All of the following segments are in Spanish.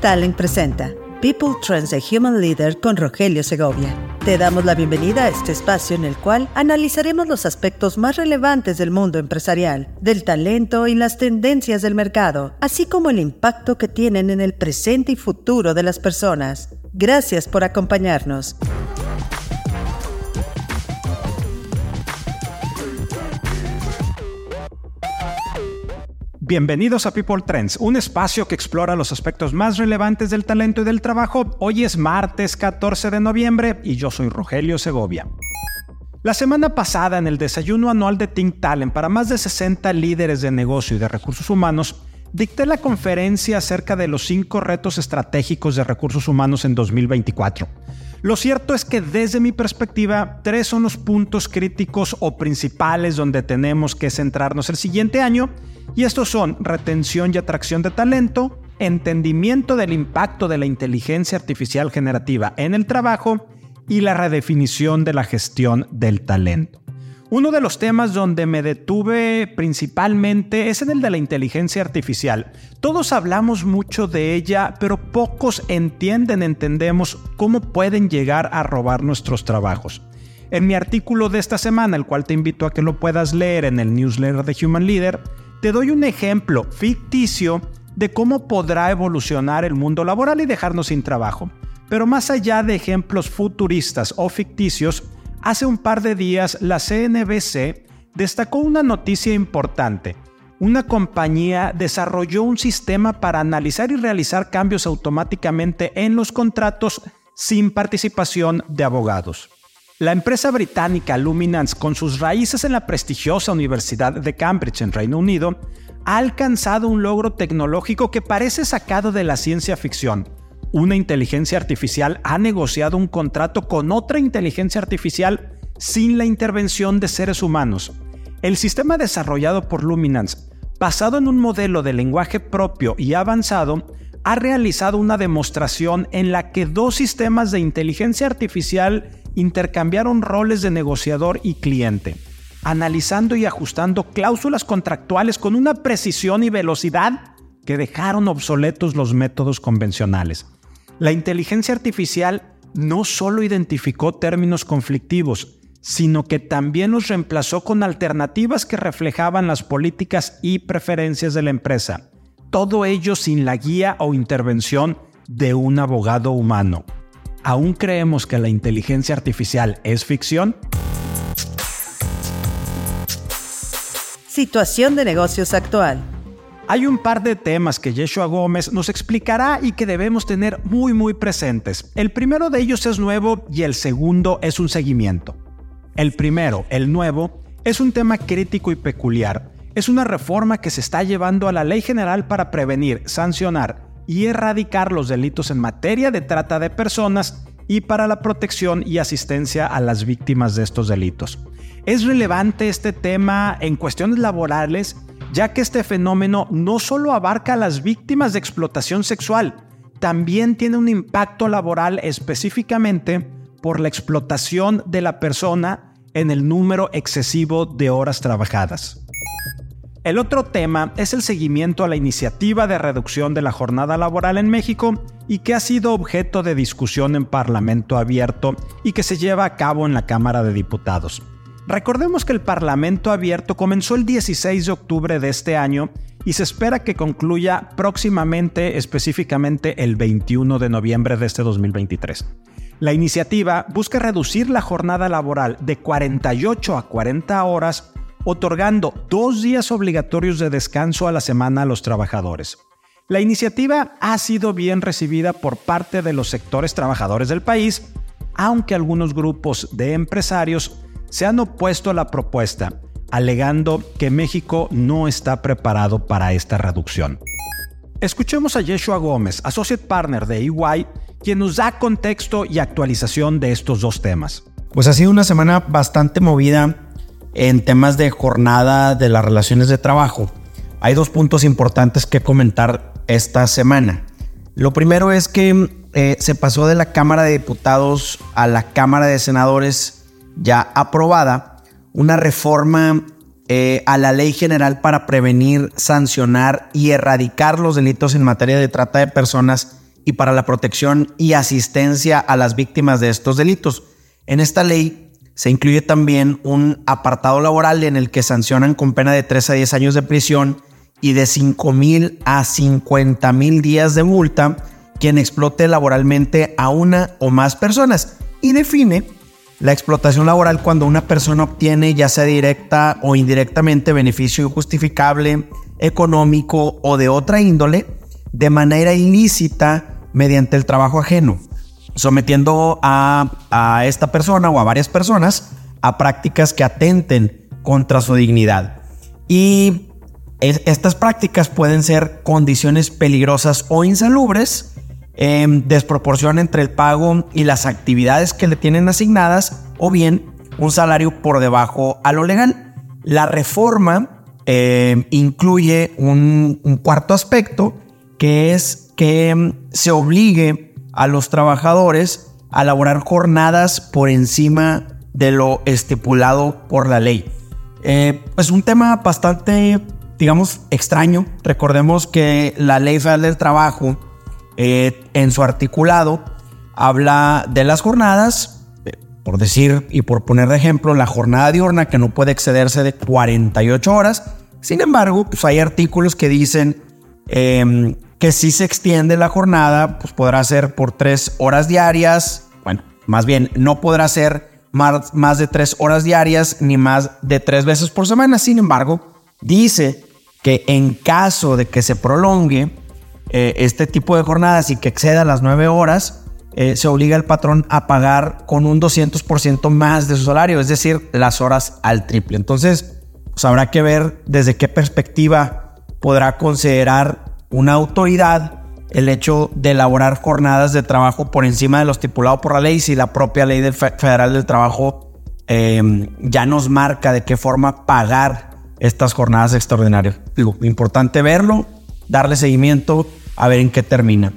Talent presenta People Trends a Human Leader con Rogelio Segovia. Te damos la bienvenida a este espacio en el cual analizaremos los aspectos más relevantes del mundo empresarial, del talento y las tendencias del mercado, así como el impacto que tienen en el presente y futuro de las personas. Gracias por acompañarnos. Bienvenidos a People Trends, un espacio que explora los aspectos más relevantes del talento y del trabajo. Hoy es martes 14 de noviembre y yo soy Rogelio Segovia. La semana pasada, en el desayuno anual de Think Talent para más de 60 líderes de negocio y de recursos humanos, dicté la conferencia acerca de los cinco retos estratégicos de recursos humanos en 2024. Lo cierto es que desde mi perspectiva, tres son los puntos críticos o principales donde tenemos que centrarnos el siguiente año y estos son retención y atracción de talento, entendimiento del impacto de la inteligencia artificial generativa en el trabajo y la redefinición de la gestión del talento. Uno de los temas donde me detuve principalmente es en el de la inteligencia artificial. Todos hablamos mucho de ella, pero pocos entienden, entendemos cómo pueden llegar a robar nuestros trabajos. En mi artículo de esta semana, el cual te invito a que lo puedas leer en el newsletter de Human Leader, te doy un ejemplo ficticio de cómo podrá evolucionar el mundo laboral y dejarnos sin trabajo. Pero más allá de ejemplos futuristas o ficticios, hace un par de días la CNBC destacó una noticia importante. Una compañía desarrolló un sistema para analizar y realizar cambios automáticamente en los contratos sin participación de abogados. La empresa británica Luminance, con sus raíces en la prestigiosa Universidad de Cambridge en Reino Unido, ha alcanzado un logro tecnológico que parece sacado de la ciencia ficción. Una inteligencia artificial ha negociado un contrato con otra inteligencia artificial sin la intervención de seres humanos. El sistema desarrollado por Luminance, basado en un modelo de lenguaje propio y avanzado, ha realizado una demostración en la que dos sistemas de inteligencia artificial intercambiaron roles de negociador y cliente, analizando y ajustando cláusulas contractuales con una precisión y velocidad que dejaron obsoletos los métodos convencionales. La inteligencia artificial no solo identificó términos conflictivos, sino que también los reemplazó con alternativas que reflejaban las políticas y preferencias de la empresa. Todo ello sin la guía o intervención de un abogado humano. ¿Aún creemos que la inteligencia artificial es ficción? Situación de negocios actual. Hay un par de temas que Yeshua Gómez nos explicará y que debemos tener muy muy presentes. El primero de ellos es nuevo y el segundo es un seguimiento. El primero, el nuevo, es un tema crítico y peculiar. Es una reforma que se está llevando a la Ley General para prevenir, sancionar y erradicar los delitos en materia de trata de personas y para la protección y asistencia a las víctimas de estos delitos. Es relevante este tema en cuestiones laborales, ya que este fenómeno no solo abarca a las víctimas de explotación sexual, también tiene un impacto laboral específicamente por la explotación de la persona en el número excesivo de horas trabajadas. El otro tema es el seguimiento a la iniciativa de reducción de la jornada laboral en México y que ha sido objeto de discusión en Parlamento abierto y que se lleva a cabo en la Cámara de Diputados. Recordemos que el Parlamento abierto comenzó el 16 de octubre de este año y se espera que concluya próximamente, específicamente el 21 de noviembre de este 2023. La iniciativa busca reducir la jornada laboral de 48 a 40 horas otorgando dos días obligatorios de descanso a la semana a los trabajadores. La iniciativa ha sido bien recibida por parte de los sectores trabajadores del país, aunque algunos grupos de empresarios se han opuesto a la propuesta, alegando que México no está preparado para esta reducción. Escuchemos a Yeshua Gómez, Associate Partner de EY, quien nos da contexto y actualización de estos dos temas. Pues ha sido una semana bastante movida en temas de jornada de las relaciones de trabajo, hay dos puntos importantes que comentar esta semana. Lo primero es que eh, se pasó de la Cámara de Diputados a la Cámara de Senadores ya aprobada una reforma eh, a la Ley General para prevenir, sancionar y erradicar los delitos en materia de trata de personas y para la protección y asistencia a las víctimas de estos delitos. En esta ley se incluye también un apartado laboral en el que sancionan con pena de 3 a 10 años de prisión y de 5 mil a 50 mil días de multa quien explote laboralmente a una o más personas y define la explotación laboral cuando una persona obtiene ya sea directa o indirectamente beneficio injustificable, económico o de otra índole de manera ilícita mediante el trabajo ajeno, sometiendo a, a esta persona o a varias personas a prácticas que atenten contra su dignidad. Y estas prácticas pueden ser condiciones peligrosas o insalubres, em, desproporción entre el pago y las actividades que le tienen asignadas, o bien un salario por debajo a lo legal. La reforma em, incluye un, cuarto aspecto, que es que em, se obligue a los trabajadores a elaborar jornadas por encima de lo estipulado por la ley. Eh, es un tema bastante digamos, extraño. Recordemos que la Ley Federal del Trabajo, eh, en su articulado, habla de las jornadas, eh, por decir y por poner de ejemplo, la jornada diurna que no puede excederse de 48 horas. Sin embargo, pues hay artículos que dicen em, que si se extiende la jornada, pues podrá ser por tres horas diarias. Bueno, más bien, no podrá ser más, más de tres horas diarias ni más de tres veces por semana. Sin embargo, dice que en caso de que se prolongue eh, este tipo de jornadas y que exceda las nueve horas, eh, se obliga al patrón a pagar con un 200% más de su salario, es decir, las horas al triple. Entonces, pues habrá que ver desde qué perspectiva podrá considerar una autoridad el hecho de elaborar jornadas de trabajo por encima de lo estipulado por la ley, si la propia ley federal del trabajo eh, ya nos marca de qué forma pagar estas jornadas extraordinarias. Digo, importante verlo, darle seguimiento, a ver en qué termina.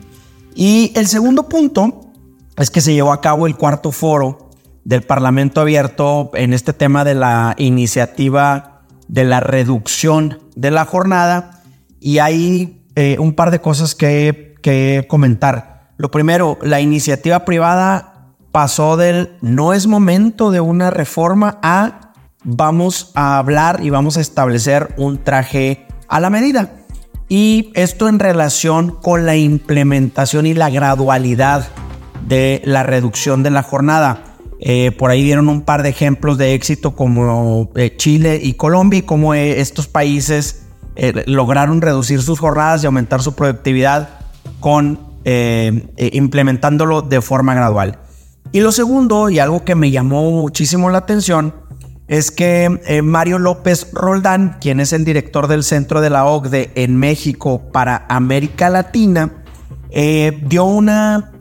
Y el segundo punto es que se llevó a cabo el cuarto foro del Parlamento abierto en este tema de la iniciativa de la reducción de la jornada y hay eh, un par de cosas que, que comentar. Lo primero, la iniciativa privada pasó del no es momento de una reforma a vamos a hablar y vamos a establecer un traje a la medida. Y esto en relación con la implementación y la gradualidad de la reducción de la jornada. Eh, por ahí dieron un par de ejemplos de éxito como eh, Chile y Colombia y cómo eh, estos países lograron reducir sus jornadas y aumentar su productividad con implementándolo de forma gradual. Y lo segundo, y algo que me llamó muchísimo la atención, es que eh, Mario López Roldán, quien es el director del Centro de la OCDE en México para América Latina, eh, dio una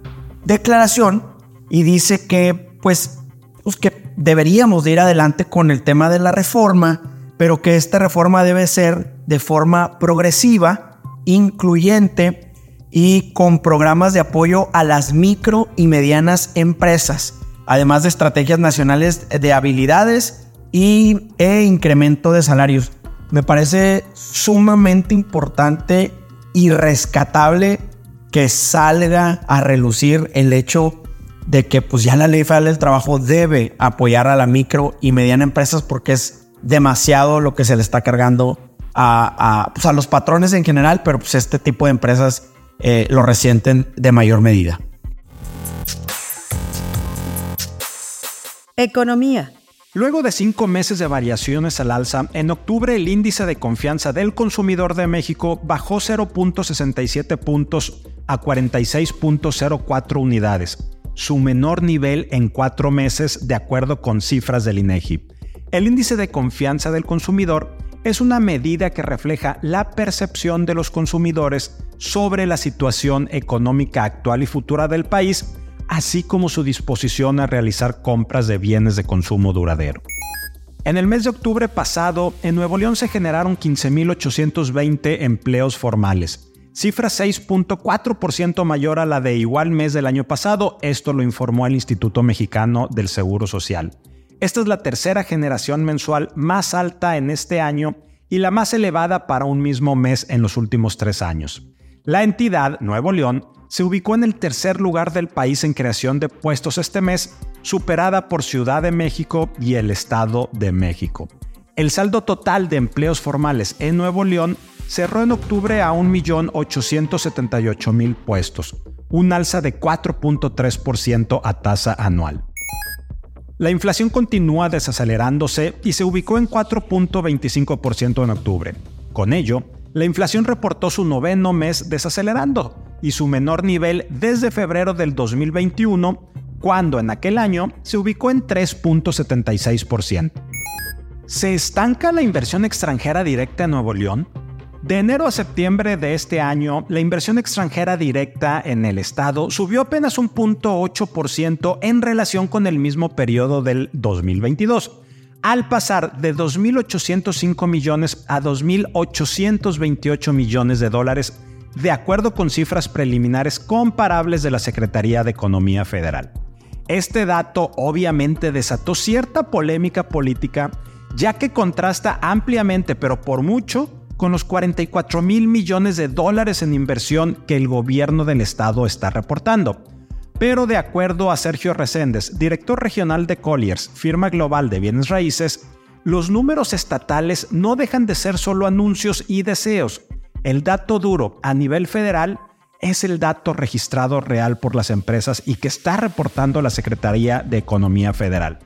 declaración y dice que pues, pues, que deberíamos de ir adelante con el tema de la reforma, pero que esta reforma debe ser de forma progresiva, incluyente y con programas de apoyo a las micro y medianas empresas, además de estrategias nacionales de habilidades y e incremento de salarios. Me parece sumamente importante y rescatable que salga a relucir el hecho de que pues ya la ley federal del trabajo debe apoyar a la micro y mediana empresas porque es demasiado lo que se le está cargando a, a, pues, los patrones en general, pero pues este tipo de empresas eh, lo resienten de mayor medida. Economía. Luego de cinco meses de variaciones al alza, en octubre el índice de confianza del consumidor de México bajó 0.67 puntos a 46.04 unidades, su menor nivel en cuatro meses de acuerdo con cifras del INEGI. El índice de confianza del consumidor es una medida que refleja la percepción de los consumidores sobre la situación económica actual y futura del país así como su disposición a realizar compras de bienes de consumo duradero. En el mes de octubre pasado, en Nuevo León se generaron 15.820 empleos formales, cifra 6.4% mayor a la de igual mes del año pasado, esto lo informó el Instituto Mexicano del Seguro Social. Esta es la tercera generación mensual más alta en este año y la más elevada para un mismo mes en los últimos tres años. La entidad, Nuevo León, se ubicó en el tercer lugar del país en creación de puestos este mes, superada por Ciudad de México y el Estado de México. El saldo total de empleos formales en Nuevo León cerró en octubre a 1.878.000 puestos, un alza de 4.3% a tasa anual. La inflación continúa desacelerándose y se ubicó en 4.25% en octubre. Con ello, la inflación reportó su noveno mes desacelerando y su menor nivel desde febrero del 2021, cuando en aquel año se ubicó en 3.76%. ¿Se estanca la inversión extranjera directa en Nuevo León? De enero a septiembre de este año, la inversión extranjera directa en el estado subió apenas un 0.8% en relación con el mismo periodo del 2022, al pasar de 2.805 millones a 2.828 millones de dólares, de acuerdo con cifras preliminares comparables de la Secretaría de Economía Federal. Este dato obviamente desató cierta polémica política, ya que contrasta ampliamente, pero por mucho, con los 44 mil millones de dólares en inversión que el gobierno del estado está reportando. Pero de acuerdo a Sergio Reséndez, director regional de Colliers, firma global de bienes raíces, los números estatales no dejan de ser solo anuncios y deseos. El dato duro a nivel federal es el dato registrado real por las empresas y que está reportando la Secretaría de Economía Federal.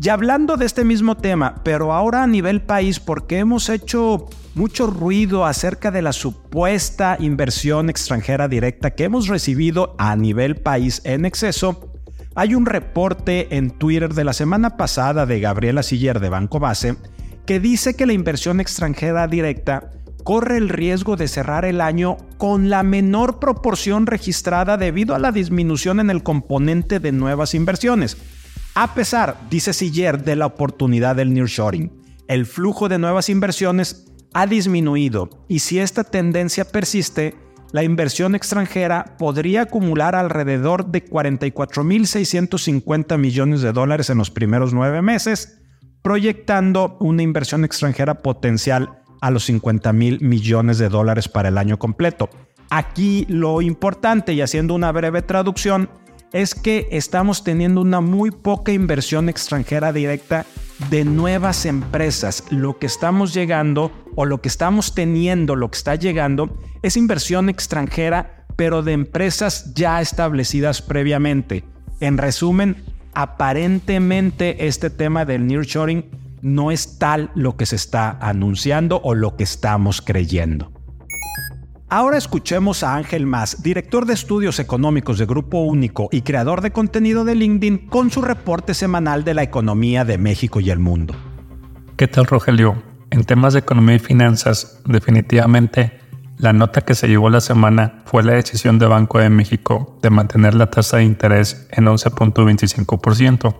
Y hablando de este mismo tema, pero ahora a nivel país, porque hemos hecho mucho ruido acerca de la supuesta inversión extranjera directa que hemos recibido a nivel país en exceso, hay un reporte en Twitter de la semana pasada de Gabriela Siller de Banco Base que dice que la inversión extranjera directa corre el riesgo de cerrar el año con la menor proporción registrada debido a la disminución en el componente de nuevas inversiones a pesar, dice Siller, de la oportunidad del nearshoring, el flujo de nuevas inversiones ha disminuido y si esta tendencia persiste, la inversión extranjera podría acumular alrededor de 44.650 millones de dólares en los primeros nueve meses, proyectando una inversión extranjera potencial a los 50 mil millones de dólares para el año completo. Aquí lo importante, y haciendo una breve traducción, es que estamos teniendo una muy poca inversión extranjera directa de nuevas empresas. Lo que estamos llegando o lo que estamos teniendo, lo que está llegando, es inversión extranjera, pero de empresas ya establecidas previamente. En resumen, aparentemente este tema del nearshoring no es tal lo que se está anunciando o lo que estamos creyendo. Ahora escuchemos a Ángel Más, director de estudios económicos de Grupo Único y creador de contenido de LinkedIn, con su reporte semanal de la economía de México y el mundo. ¿Qué tal, Rogelio? En temas de economía y finanzas, definitivamente la nota que se llevó la semana fue la decisión de Banco de México de mantener la tasa de interés en 11.25%,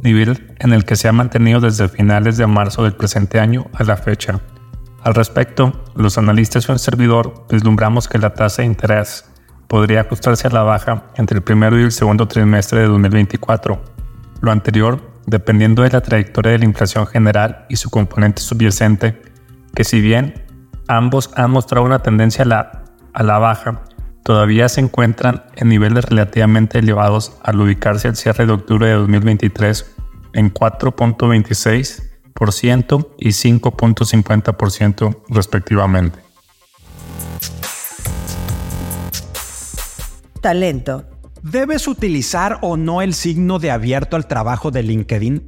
nivel en el que se ha mantenido desde finales de marzo del presente año a la fecha al respecto, los analistas y un servidor vislumbramos que la tasa de interés podría ajustarse a la baja entre el primero y el segundo trimestre de 2024. Lo anterior, dependiendo de la trayectoria de la inflación general y su componente subyacente, que si bien ambos han mostrado una tendencia a la, a la baja, todavía se encuentran en niveles relativamente elevados al ubicarse al cierre de octubre de 2023 en 4.26 y 5.50% respectivamente. Talento. ¿Debes utilizar o no el signo de abierto al trabajo de LinkedIn?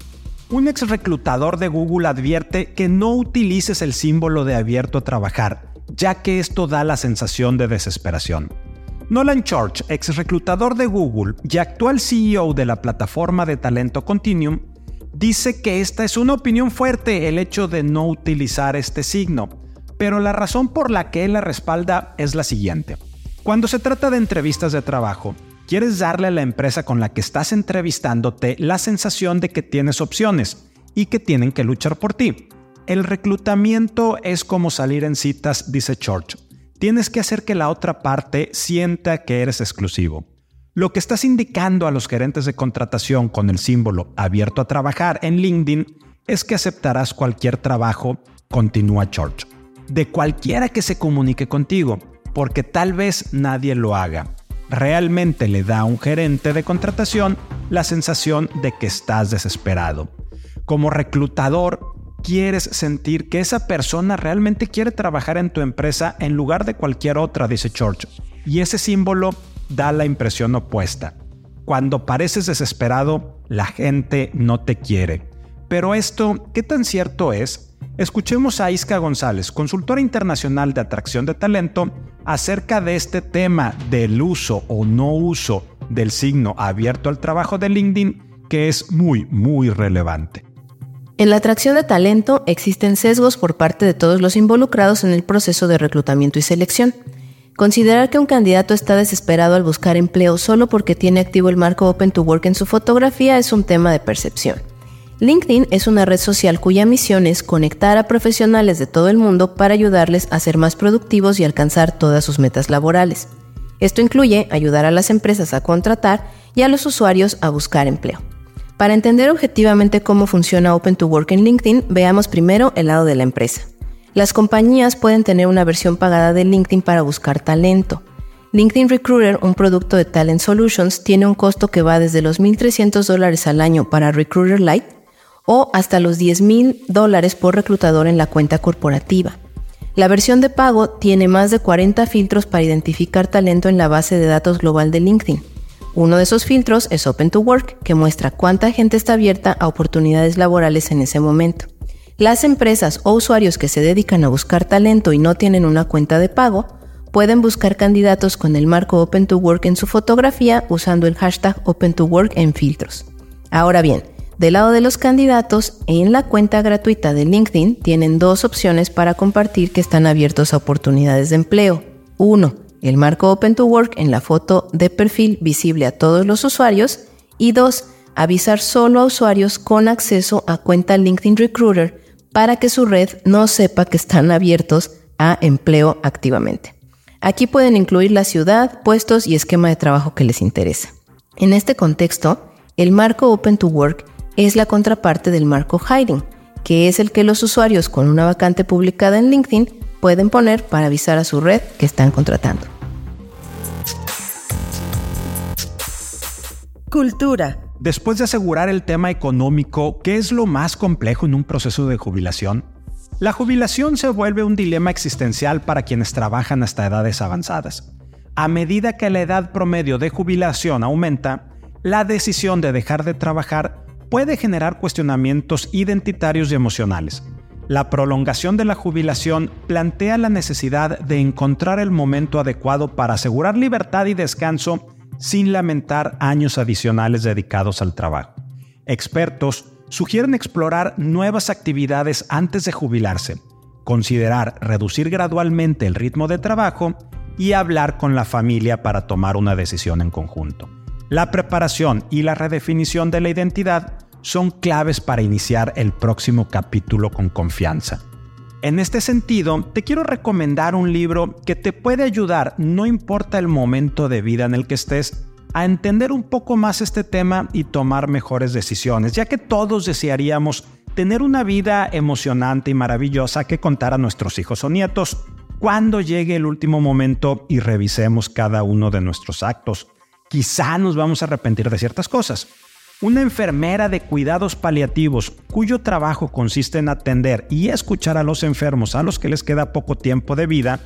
Un ex reclutador de Google advierte que no utilices el símbolo de abierto a trabajar, ya que esto da la sensación de desesperación. Nolan Church, ex reclutador de Google y actual CEO de la plataforma de talento Continuum, dice que esta es una opinión fuerte el hecho de no utilizar este signo, pero la razón por la que él la respalda es la siguiente. Cuando se trata de entrevistas de trabajo, quieres darle a la empresa con la que estás entrevistándote la sensación de que tienes opciones y que tienen que luchar por ti. El reclutamiento es como salir en citas, dice Church. Tienes que hacer que la otra parte sienta que eres exclusivo. Lo que estás indicando a los gerentes de contratación con el símbolo abierto a trabajar en LinkedIn es que aceptarás cualquier trabajo, continúa George, de cualquiera que se comunique contigo, porque tal vez nadie lo haga. realmente le da a un gerente de contratación la sensación de que estás desesperado. Como reclutador, quieres sentir que esa persona realmente quiere trabajar en tu empresa en lugar de cualquier otra, dice George. Y ese símbolo da la impresión opuesta. Cuando pareces desesperado, la gente no te quiere. Pero esto, ¿qué tan cierto es? Escuchemos a Isca González, consultora internacional de atracción de talento, acerca de este tema del uso o no uso del signo abierto al trabajo de LinkedIn, que es muy, muy relevante. En la atracción de talento existen sesgos por parte de todos los involucrados en el proceso de reclutamiento y selección. Considerar que un candidato está desesperado al buscar empleo solo porque tiene activo el marco Open to Work en su fotografía es un tema de percepción. LinkedIn es una red social cuya misión es conectar a profesionales de todo el mundo para ayudarles a ser más productivos y alcanzar todas sus metas laborales. Esto incluye ayudar a las empresas a contratar y a los usuarios a buscar empleo. Para entender objetivamente cómo funciona Open to Work en LinkedIn, veamos primero el lado de la empresa. Las compañías pueden tener una versión pagada de LinkedIn para buscar talento. LinkedIn Recruiter, un producto de Talent Solutions, tiene un costo que va desde los 1.300 dólares al año para Recruiter Lite o hasta los 10.000 dólares por reclutador en la cuenta corporativa. La versión de pago tiene más de 40 filtros para identificar talento en la base de datos global de LinkedIn. Uno de esos filtros es Open to Work, que muestra cuánta gente está abierta a oportunidades laborales en ese momento. Las empresas o usuarios que se dedican a buscar talento y no tienen una cuenta de pago, pueden buscar candidatos con el marco Open to Work en su fotografía usando el hashtag Open to Work en filtros. Ahora bien, del lado de los candidatos, en la cuenta gratuita de LinkedIn tienen dos opciones para compartir que están abiertos a oportunidades de empleo. Uno, el marco Open to Work en la foto de perfil visible a todos los usuarios y dos, avisar solo a usuarios con acceso a cuenta LinkedIn Recruiter para que su red no sepa que están abiertos a empleo activamente. Aquí pueden incluir la ciudad, puestos y esquema de trabajo que les interesa. En este contexto, el marco Open to Work es la contraparte del marco Hiding, que es el que los usuarios con una vacante publicada en LinkedIn pueden poner para avisar a su red que están contratando. Cultura. Después de asegurar el tema económico, ¿qué es lo más complejo en un proceso de jubilación? La jubilación se vuelve un dilema existencial para quienes trabajan hasta edades avanzadas. A medida que la edad promedio de jubilación aumenta, la decisión de dejar de trabajar puede generar cuestionamientos identitarios y emocionales. La prolongación de la jubilación plantea la necesidad de encontrar el momento adecuado para asegurar libertad y descanso sin lamentar años adicionales dedicados al trabajo. Expertos sugieren explorar nuevas actividades antes de jubilarse, considerar reducir gradualmente el ritmo de trabajo y hablar con la familia para tomar una decisión en conjunto. La preparación y la redefinición de la identidad son claves para iniciar el próximo capítulo con confianza. En este sentido, te quiero recomendar un libro que te puede ayudar, no importa el momento de vida en el que estés, a entender un poco más este tema y tomar mejores decisiones, ya que todos desearíamos tener una vida emocionante y maravillosa que contar a nuestros hijos o nietos cuando llegue el último momento y revisemos cada uno de nuestros actos. Quizá nos vamos a arrepentir de ciertas cosas, una enfermera de cuidados paliativos cuyo trabajo consiste en atender y escuchar a los enfermos a los que les queda poco tiempo de vida,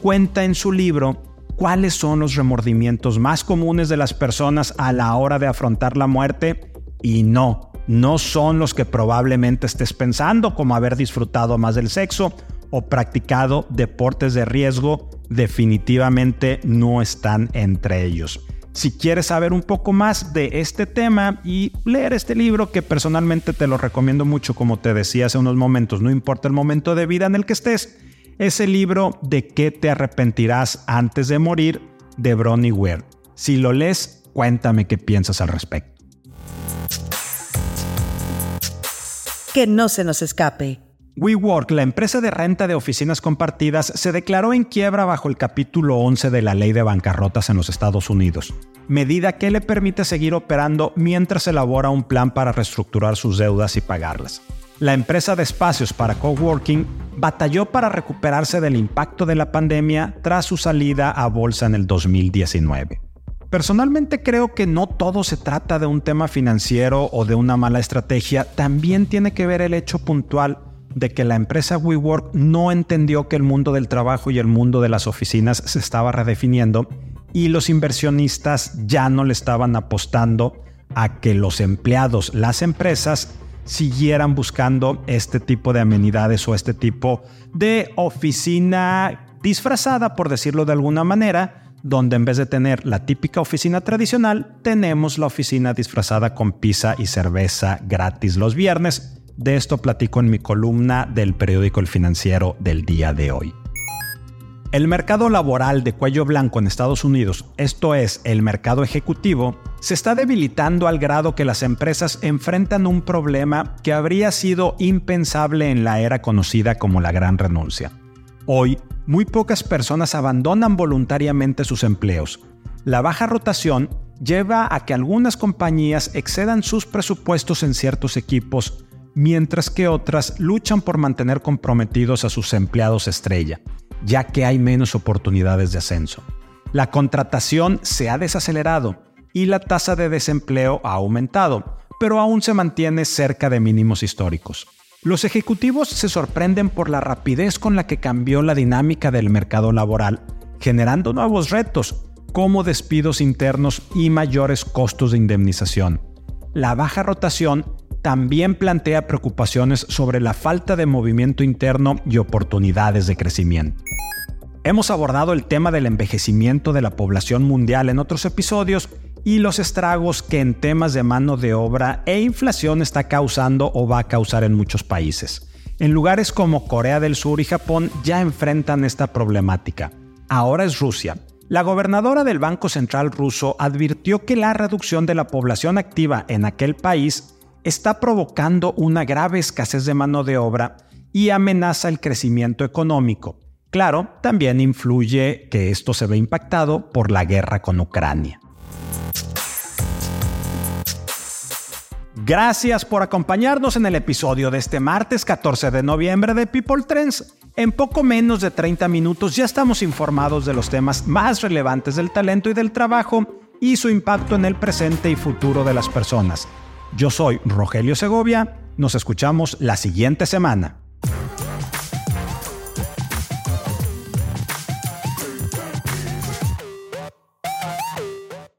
cuenta en su libro cuáles son los remordimientos más comunes de las personas a la hora de afrontar la muerte y no, no son los que probablemente estés pensando como haber disfrutado más del sexo o practicado deportes de riesgo, definitivamente no están entre ellos. Si quieres saber un poco más de este tema y leer este libro que personalmente te lo recomiendo mucho, como te decía hace unos momentos, no importa el momento de vida en el que estés, es el libro De qué te arrepentirás antes de morir de Bronnie Ware. Si lo lees, cuéntame qué piensas al respecto. Que no se nos escape. WeWork, la empresa de renta de oficinas compartidas, se declaró en quiebra bajo el capítulo 11 de la ley de bancarrotas en los Estados Unidos, medida que le permite seguir operando mientras elabora un plan para reestructurar sus deudas y pagarlas. La empresa de espacios para coworking batalló para recuperarse del impacto de la pandemia tras su salida a bolsa en el 2019. Personalmente creo que no todo se trata de un tema financiero o de una mala estrategia, también tiene que ver el hecho puntual de que la empresa WeWork no entendió que el mundo del trabajo y el mundo de las oficinas se estaba redefiniendo y los inversionistas ya no le estaban apostando a que los empleados, las empresas, siguieran buscando este tipo de amenidades o este tipo de oficina disfrazada, por decirlo de alguna manera, donde en vez de tener la típica oficina tradicional, tenemos la oficina disfrazada con pizza y cerveza gratis los viernes. De esto platico en mi columna del periódico El Financiero del día de hoy. El mercado laboral de cuello blanco en Estados Unidos, esto es, el mercado ejecutivo, se está debilitando al grado que las empresas enfrentan un problema que habría sido impensable en la era conocida como la gran renuncia. Hoy, muy pocas personas abandonan voluntariamente sus empleos. La baja rotación lleva a que algunas compañías excedan sus presupuestos en ciertos equipos, mientras que otras luchan por mantener comprometidos a sus empleados estrella ya que hay menos oportunidades de ascenso. La contratación se ha desacelerado y la tasa de desempleo ha aumentado, pero aún se mantiene cerca de mínimos históricos. Los ejecutivos se sorprenden por la rapidez con la que cambió la dinámica del mercado laboral, generando nuevos retos, como despidos internos y mayores costos de indemnización. La baja rotación también plantea preocupaciones sobre la falta de movimiento interno y oportunidades de crecimiento. Hemos abordado el tema del envejecimiento de la población mundial en otros episodios y los estragos que en temas de mano de obra e inflación está causando o va a causar en muchos países. En lugares como Corea del Sur y Japón ya enfrentan esta problemática. Ahora es Rusia. La gobernadora del Banco Central ruso advirtió que la reducción de la población activa en aquel país está provocando una grave escasez de mano de obra y amenaza el crecimiento económico. Claro, también influye que esto se ve impactado por la guerra con Ucrania. Gracias por acompañarnos en el episodio de este martes 14 de noviembre de People Trends. En poco menos de 30 minutos ya estamos informados de los temas más relevantes del talento y del trabajo y su impacto en el presente y futuro de las personas. Yo soy Rogelio Segovia, nos escuchamos la siguiente semana.